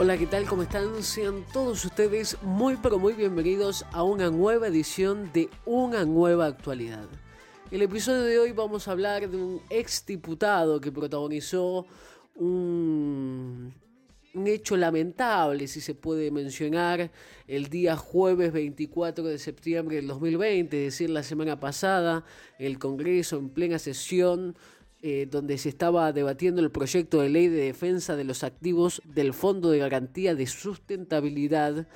Hola, ¿qué tal? ¿Cómo están? Sean todos ustedes muy pero muy bienvenidos a una nueva edición de Una Nueva Actualidad. En el episodio de hoy vamos a hablar de un ex diputado que protagonizó un, un hecho lamentable, si se puede mencionar, el día jueves 24 de septiembre del 2020, es decir, la semana pasada, el Congreso en plena sesión eh, donde se estaba debatiendo el proyecto de ley de defensa de los activos del Fondo de Garantía de Sustentabilidad,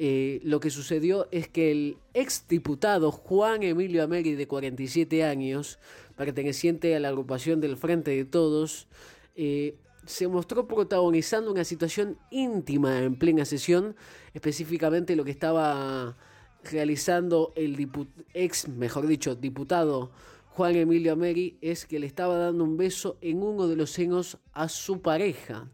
eh, lo que sucedió es que el exdiputado Juan Emilio Ameri, de 47 años, perteneciente a la agrupación del Frente de Todos, eh, se mostró protagonizando una situación íntima en plena sesión, específicamente lo que estaba realizando el ex, mejor dicho, diputado Juan Emilio Ameri es que le estaba dando un beso en uno de los senos a su pareja.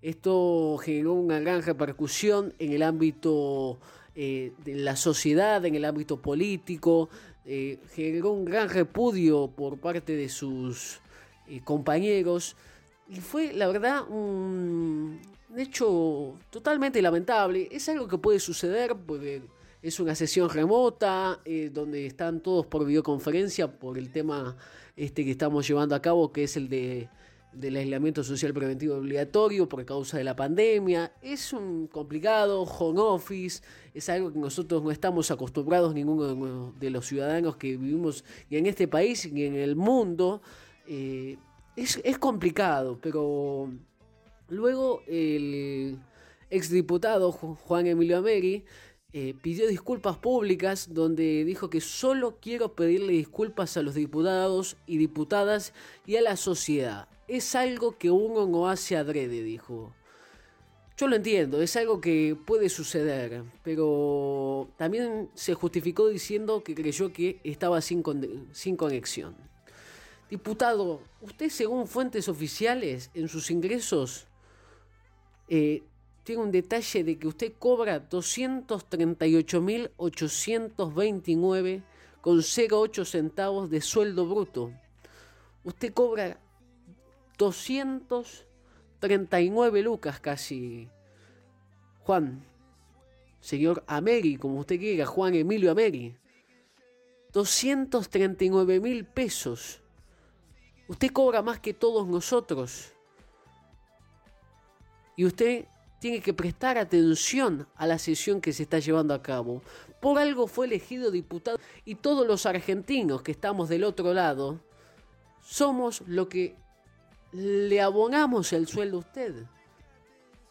Esto generó una gran repercusión en el ámbito eh, de la sociedad, en el ámbito político, eh, generó un gran repudio por parte de sus eh, compañeros y fue la verdad un hecho totalmente lamentable. Es algo que puede suceder porque es una sesión remota eh, donde están todos por videoconferencia por el tema este que estamos llevando a cabo, que es el de, del aislamiento social preventivo obligatorio por causa de la pandemia. Es un complicado home office, es algo que nosotros no estamos acostumbrados, ninguno de los ciudadanos que vivimos ni en este país ni en el mundo. Eh, es, es complicado, pero luego el exdiputado Juan Emilio Ameri eh, pidió disculpas públicas donde dijo que solo quiero pedirle disculpas a los diputados y diputadas y a la sociedad. Es algo que uno no hace adrede, dijo. Yo lo entiendo, es algo que puede suceder, pero también se justificó diciendo que creyó que estaba sin, sin conexión. Diputado, usted según fuentes oficiales en sus ingresos eh, tiene un detalle de que usted cobra 238.829 con 0,8 centavos de sueldo bruto. Usted cobra 239 lucas casi. Juan, señor Ameri, como usted quiera, Juan Emilio Ameri. 239 mil pesos. Usted cobra más que todos nosotros. Y usted tiene que prestar atención a la sesión que se está llevando a cabo. Por algo fue elegido diputado y todos los argentinos que estamos del otro lado somos lo que le abonamos el sueldo a usted.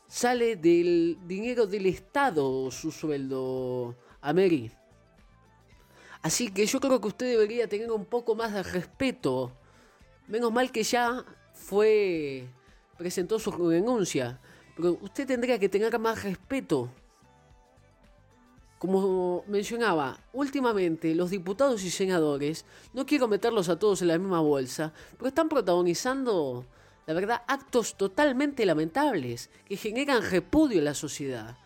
Sale del dinero del Estado su sueldo, a. Así que yo creo que usted debería tener un poco más de respeto. Menos mal que ya fue presentó su denuncia pero usted tendría que tener más respeto. Como mencionaba, últimamente los diputados y senadores, no quiero meterlos a todos en la misma bolsa, pero están protagonizando, la verdad, actos totalmente lamentables que generan repudio en la sociedad.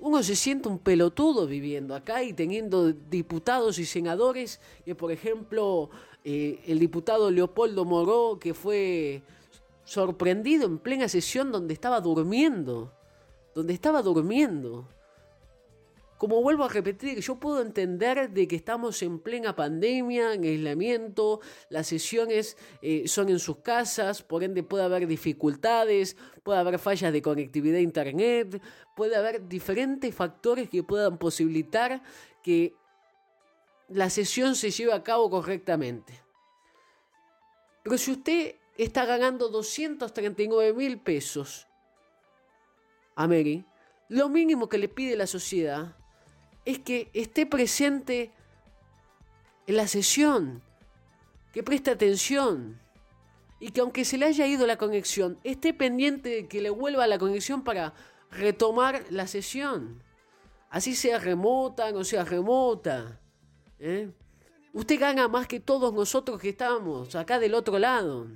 Uno se siente un pelotudo viviendo acá y teniendo diputados y senadores, que por ejemplo eh, el diputado Leopoldo Moró, que fue sorprendido en plena sesión donde estaba durmiendo. Donde estaba durmiendo. Como vuelvo a repetir, yo puedo entender de que estamos en plena pandemia, en aislamiento, las sesiones eh, son en sus casas, por ende puede haber dificultades, puede haber fallas de conectividad a internet, puede haber diferentes factores que puedan posibilitar que la sesión se lleve a cabo correctamente. Pero si usted está ganando 239 mil pesos a Mary, lo mínimo que le pide la sociedad es que esté presente en la sesión, que preste atención y que aunque se le haya ido la conexión, esté pendiente de que le vuelva la conexión para retomar la sesión. Así sea remota, no sea remota. ¿eh? Usted gana más que todos nosotros que estamos acá del otro lado.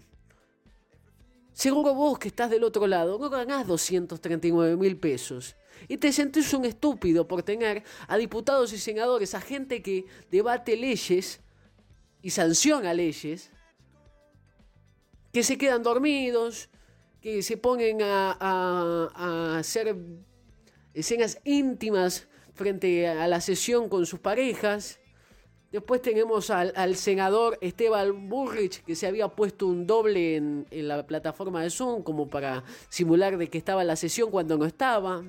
Seguro vos que estás del otro lado no ganás 239 mil pesos. Y te sentís un estúpido por tener a diputados y senadores, a gente que debate leyes y sanciona leyes, que se quedan dormidos, que se ponen a, a hacer escenas íntimas frente a la sesión con sus parejas. Después tenemos al, senador Esteban Burrich, que se había puesto un doble en, en, la plataforma de Zoom, como para simular de que estaba en la sesión cuando no estaba.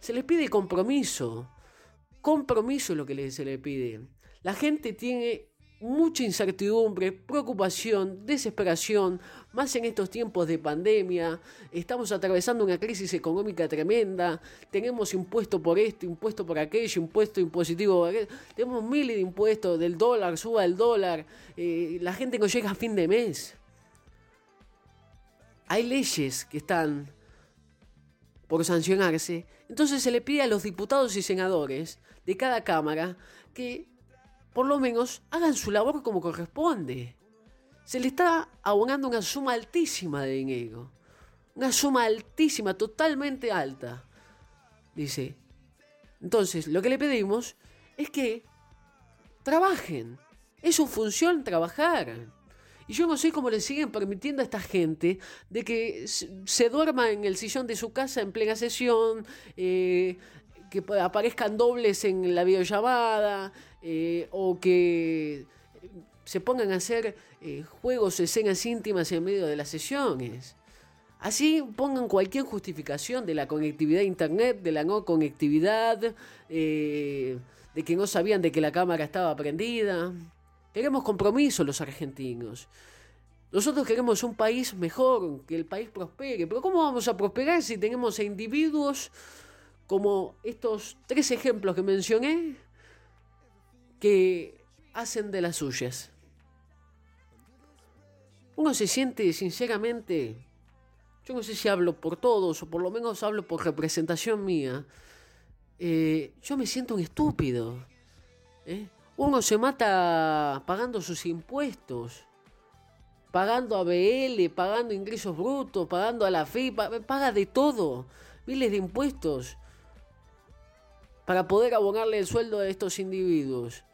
Se le pide compromiso. Compromiso es lo que se le pide. La gente tiene mucha incertidumbre, preocupación, desesperación, más en estos tiempos de pandemia. Estamos atravesando una crisis económica tremenda. Tenemos impuesto por esto, impuesto por aquello, impuesto impositivo. Tenemos miles de impuestos del dólar, suba el dólar. Eh, la gente no llega a fin de mes. Hay leyes que están por sancionarse. Entonces se le pide a los diputados y senadores de cada cámara que por lo menos hagan su labor como corresponde. Se le está abonando una suma altísima de dinero. Una suma altísima, totalmente alta. Dice. Entonces, lo que le pedimos es que trabajen. Es su función trabajar. Y yo no sé cómo le siguen permitiendo a esta gente de que se duerma en el sillón de su casa en plena sesión, eh, que aparezcan dobles en la videollamada eh, o que se pongan a hacer eh, juegos, escenas íntimas en medio de las sesiones. Así pongan cualquier justificación de la conectividad a Internet, de la no conectividad, eh, de que no sabían de que la cámara estaba prendida. Queremos compromiso los argentinos. Nosotros queremos un país mejor, que el país prospere. Pero ¿cómo vamos a prosperar si tenemos a individuos como estos tres ejemplos que mencioné, que hacen de las suyas. Uno se siente sinceramente, yo no sé si hablo por todos o por lo menos hablo por representación mía, eh, yo me siento un estúpido. ¿eh? Uno se mata pagando sus impuestos, pagando a BL, pagando ingresos brutos, pagando a la FI, paga de todo, miles de impuestos para poder abonarle el sueldo a estos individuos.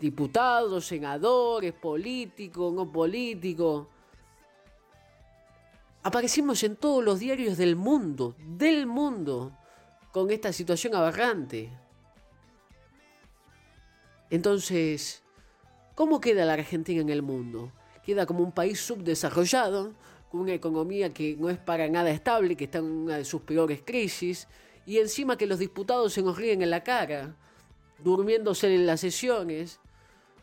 Diputados, senadores, políticos, no políticos. Aparecimos en todos los diarios del mundo, del mundo, con esta situación aberrante. Entonces, ¿cómo queda la Argentina en el mundo? Queda como un país subdesarrollado, con una economía que no es para nada estable, que está en una de sus peores crisis, y encima que los diputados se nos ríen en la cara, durmiéndose en las sesiones,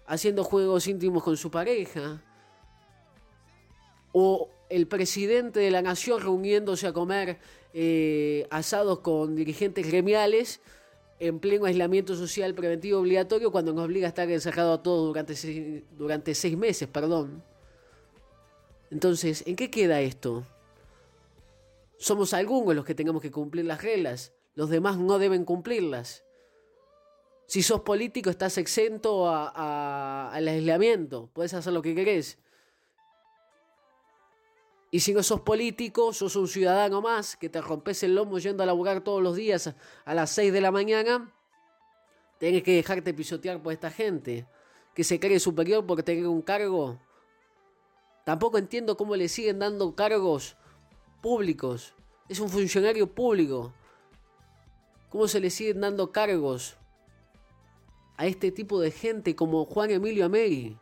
haciendo juegos íntimos con su pareja, o el presidente de la nación reuniéndose a comer eh, asados con dirigentes gremiales en pleno aislamiento social preventivo obligatorio cuando nos obliga a estar encerrados a todos durante seis, durante seis meses, perdón. Entonces, ¿en qué queda esto? Somos algunos los que tenemos que cumplir las reglas los demás no deben cumplirlas. Si sos político estás exento al aislamiento, puedes hacer lo que querés. Y si no sos político, sos un ciudadano más que te rompes el lomo yendo a laburar todos los días a las 6 de la mañana, tienes que dejarte pisotear por esta gente que se cree superior porque tener un cargo. Tampoco entiendo cómo le siguen dando cargos públicos. Es un funcionario público cómo se le siguen dando cargos a este tipo de gente como Juan Emilio Ameri.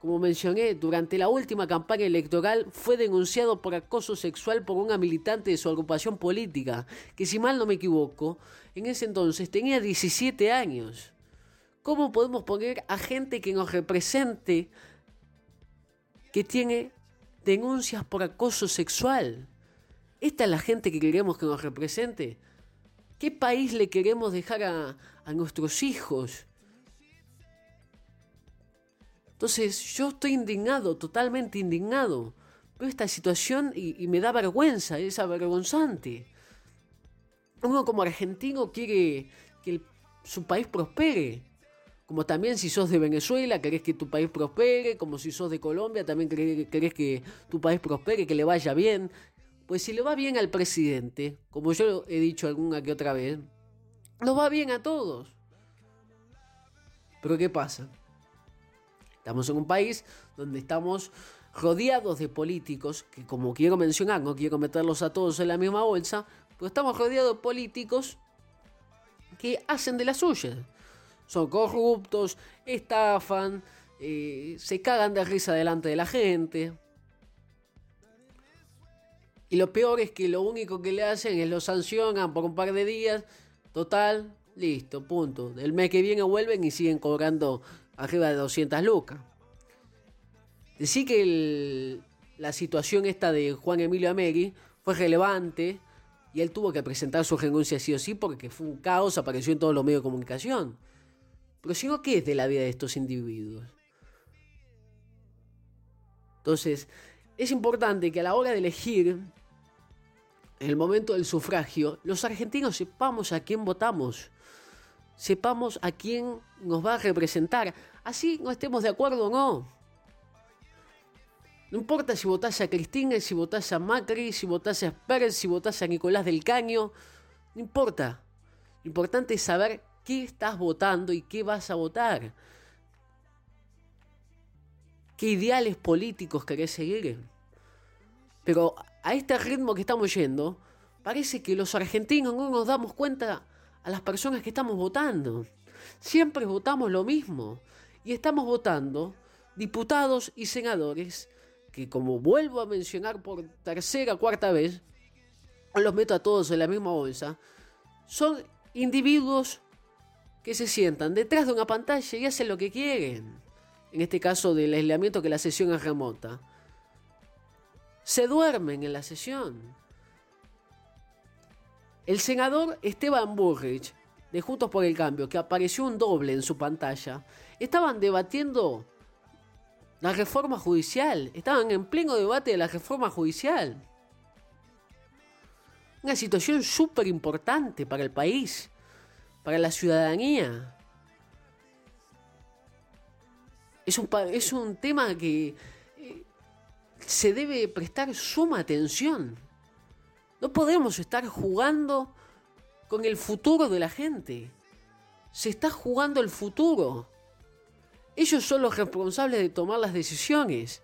Como mencioné, durante la última campaña electoral fue denunciado por acoso sexual por una militante de su agrupación política, que si mal no me equivoco, en ese entonces tenía 17 años. ¿Cómo podemos poner a gente que nos represente que tiene denuncias por acoso sexual? ¿Esta es la gente que queremos que nos represente? ¿Qué país le queremos dejar a, nuestros hijos? Entonces yo estoy indignado, totalmente indignado. Veo esta situación y, me da vergüenza, es avergonzante. Uno como argentino quiere que su país prospere. Como también si sos de Venezuela, querés que tu país prospere. Como si sos de Colombia, también querés que tu país prospere, que le vaya bien. Pues si le va bien al presidente, como yo he dicho alguna que otra vez, nos va bien a todos. Pero ¿qué pasa? Estamos en un país donde estamos rodeados de políticos, que como quiero mencionar, no quiero meterlos a todos en la misma bolsa, pero estamos rodeados de políticos que hacen de la suya. Son corruptos, estafan, eh, se cagan de risa delante de la gente. Y lo peor es que lo único que le hacen es lo sancionan por un par de días. Total, listo, punto. El mes que viene vuelven y siguen cobrando arriba de 200 lucas. Decir que la situación esta de Juan Emilio Ameri fue relevante y él tuvo que presentar su renuncia sí o sí porque fue un caos, apareció en todos los medios de comunicación. Pero si no, ¿qué es de la vida de estos individuos? Entonces, es importante que a la hora de elegir, en el momento del sufragio, los argentinos sepamos a quién votamos, sepamos a quién nos va a representar, así no estemos de acuerdo o no. No importa si votás a Cristina, si votás a Macri, si votás a Pérez, si votás a Nicolás del Caño. No importa. Lo importante es saber qué estás votando y qué vas a votar. ¿Qué ideales políticos querés seguir? Pero a este ritmo que estamos yendo, parece que los argentinos no nos damos cuenta a las personas que estamos votando. Siempre votamos lo mismo. Y estamos votando diputados y senadores que como vuelvo a mencionar por tercera cuarta vez, los meto a todos en la misma bolsa, son individuos que se sientan detrás de una pantalla y hacen lo que quieren. En este caso del aislamiento que la sesión es remota. Se duermen en la sesión. El senador Esteban Burrich, de Juntos por el Cambio, que apareció un doble en su pantalla, estaban debatiendo la reforma judicial. Estaban en pleno debate de la reforma judicial. Una situación súper importante para el país, para la ciudadanía. Es un, es un tema que se debe prestar suma atención. No podemos estar jugando con el futuro de la gente. Se está jugando el futuro. Ellos son los responsables de tomar las decisiones.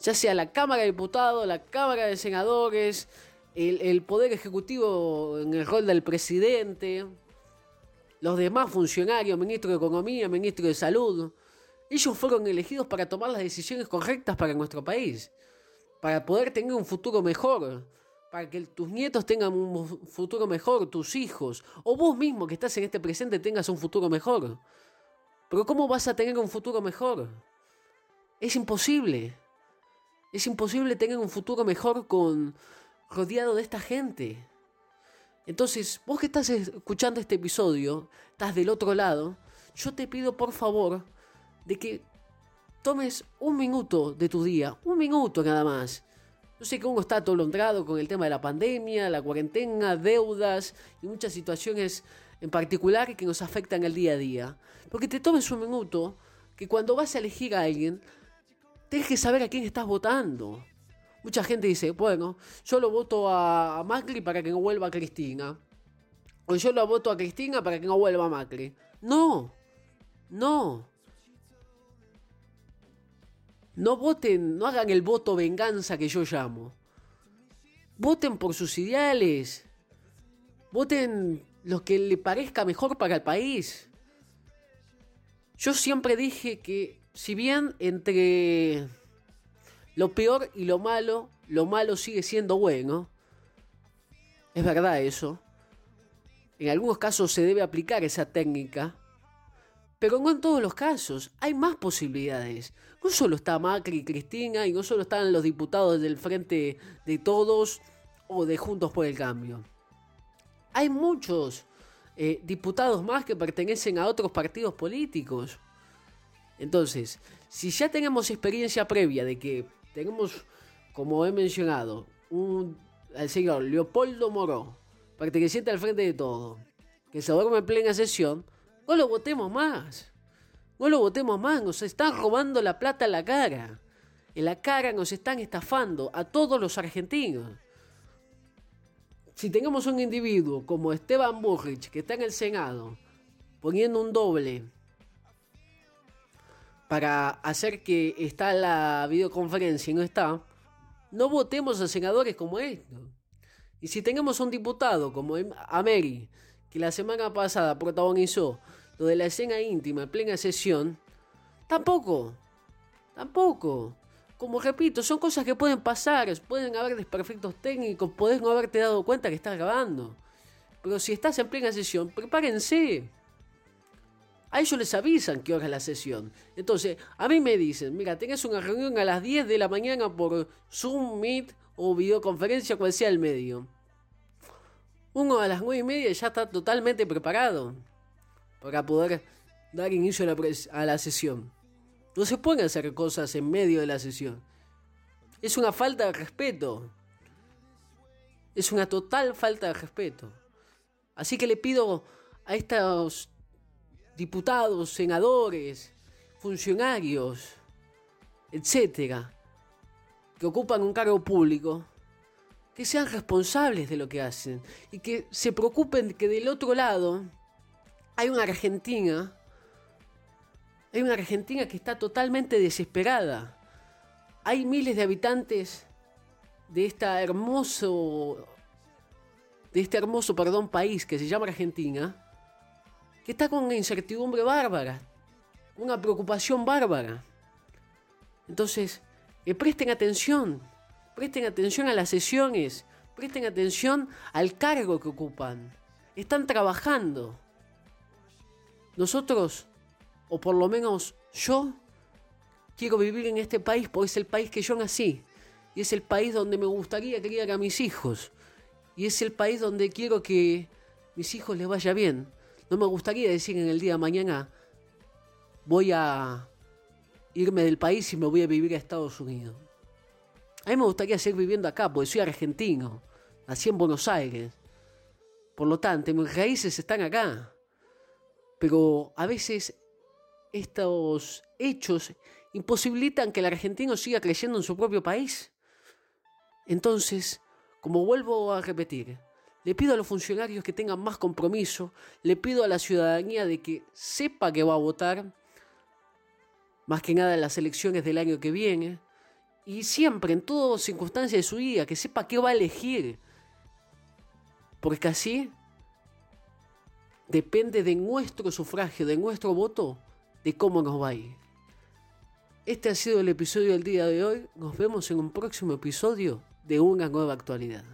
Ya sea la Cámara de Diputados, la Cámara de Senadores, el, Poder Ejecutivo en el rol del presidente, los demás funcionarios, ministro de Economía, ministro de Salud. Ellos fueron elegidos para tomar las decisiones correctas para nuestro país, para poder tener un futuro mejor, para que tus nietos tengan un futuro mejor, tus hijos, o vos mismo que estás en este presente tengas un futuro mejor. Pero ¿cómo vas a tener un futuro mejor? Es imposible. Es imposible tener un futuro mejor con rodeado de esta gente. Entonces, vos que estás escuchando este episodio, estás del otro lado, yo te pido por favor de que tomes un minuto de tu día, un minuto nada más, yo sé que uno está atolondrado con el tema de la pandemia, la cuarentena, deudas y muchas situaciones en particular que nos afectan el día a día. Porque te tomes un minuto que cuando vas a elegir a alguien, tienes que saber a quién estás votando. Mucha gente dice, bueno, yo lo voto a Macri para que no vuelva a Cristina. O yo lo voto a Cristina para que no vuelva a Macri. No, no. No voten, no hagan el voto venganza que yo llamo. Voten por sus ideales. Voten lo que le parezca mejor para el país. Yo siempre dije que si bien entre lo peor y lo malo, lo malo sigue siendo bueno, es verdad eso. En algunos casos se debe aplicar esa técnica, pero no en todos los casos. Hay más posibilidades. No solo está Macri y Cristina y no solo están los diputados del Frente de Todos o de Juntos por el Cambio. Hay muchos eh, diputados más que pertenecen a otros partidos políticos. Entonces, si ya tenemos experiencia previa de que tenemos, como he mencionado, un, al señor Leopoldo Moró, perteneciente al Frente de Todos, que se duerme en plena sesión, no lo votemos más. No lo votemos más. Nos están robando la plata en la cara. En la cara nos están estafando a todos los argentinos. Si tenemos un individuo como Esteban Burrich, que está en el Senado, poniendo un doble para hacer que está la videoconferencia y no está, no votemos a senadores como esto. Y si tenemos un diputado como Ameri, que la semana pasada protagonizó lo de la escena íntima en plena sesión, tampoco, tampoco. Como repito, son cosas que pueden pasar, pueden haber desperfectos técnicos, podés no haberte dado cuenta que estás grabando. Pero si estás en plena sesión, prepárense. A ellos les avisan que hora es la sesión. Entonces, a mí me dicen, mira, tenés una reunión a las 10 de la mañana por Zoom, Meet o videoconferencia, cual sea el medio. Uno a las 9 y media ya está totalmente preparado para poder dar inicio a la, a la sesión. No se pueden hacer cosas en medio de la sesión. Es una falta de respeto. Es una total falta de respeto. Así que le pido a estos diputados, senadores, funcionarios, etcétera, que ocupan un cargo público, que sean responsables de lo que hacen y que se preocupen que del otro lado hay una Argentina, hay una Argentina que está totalmente desesperada. Hay miles de habitantes de esta hermoso de este hermoso, perdón, país que se llama Argentina, que está con una incertidumbre bárbara, una preocupación bárbara. Entonces, eh, presten atención, presten atención a las sesiones, presten atención al cargo que ocupan. Están trabajando. Nosotros, o por lo menos yo, quiero vivir en este país porque es el país que yo nací. Y es el país donde me gustaría criar a mis hijos. Y es el país donde quiero que mis hijos les vaya bien. No me gustaría decir en el día de mañana, voy a irme del país y me voy a vivir a Estados Unidos. A mí me gustaría seguir viviendo acá, porque soy argentino. Nací en Buenos Aires. Por lo tanto, mis raíces están acá. Pero a veces estos hechos imposibilitan que el argentino siga creciendo en su propio país. Entonces, como vuelvo a repetir, le pido a los funcionarios que tengan más compromiso, le pido a la ciudadanía de que sepa que va a votar, más que nada en las elecciones del año que viene, y siempre, en todas circunstancias de su vida, que sepa qué va a elegir, porque así depende de nuestro sufragio, de nuestro voto, de cómo nos va a ir. Este ha sido el episodio del día de hoy. Nos vemos en un próximo episodio de una nueva actualidad.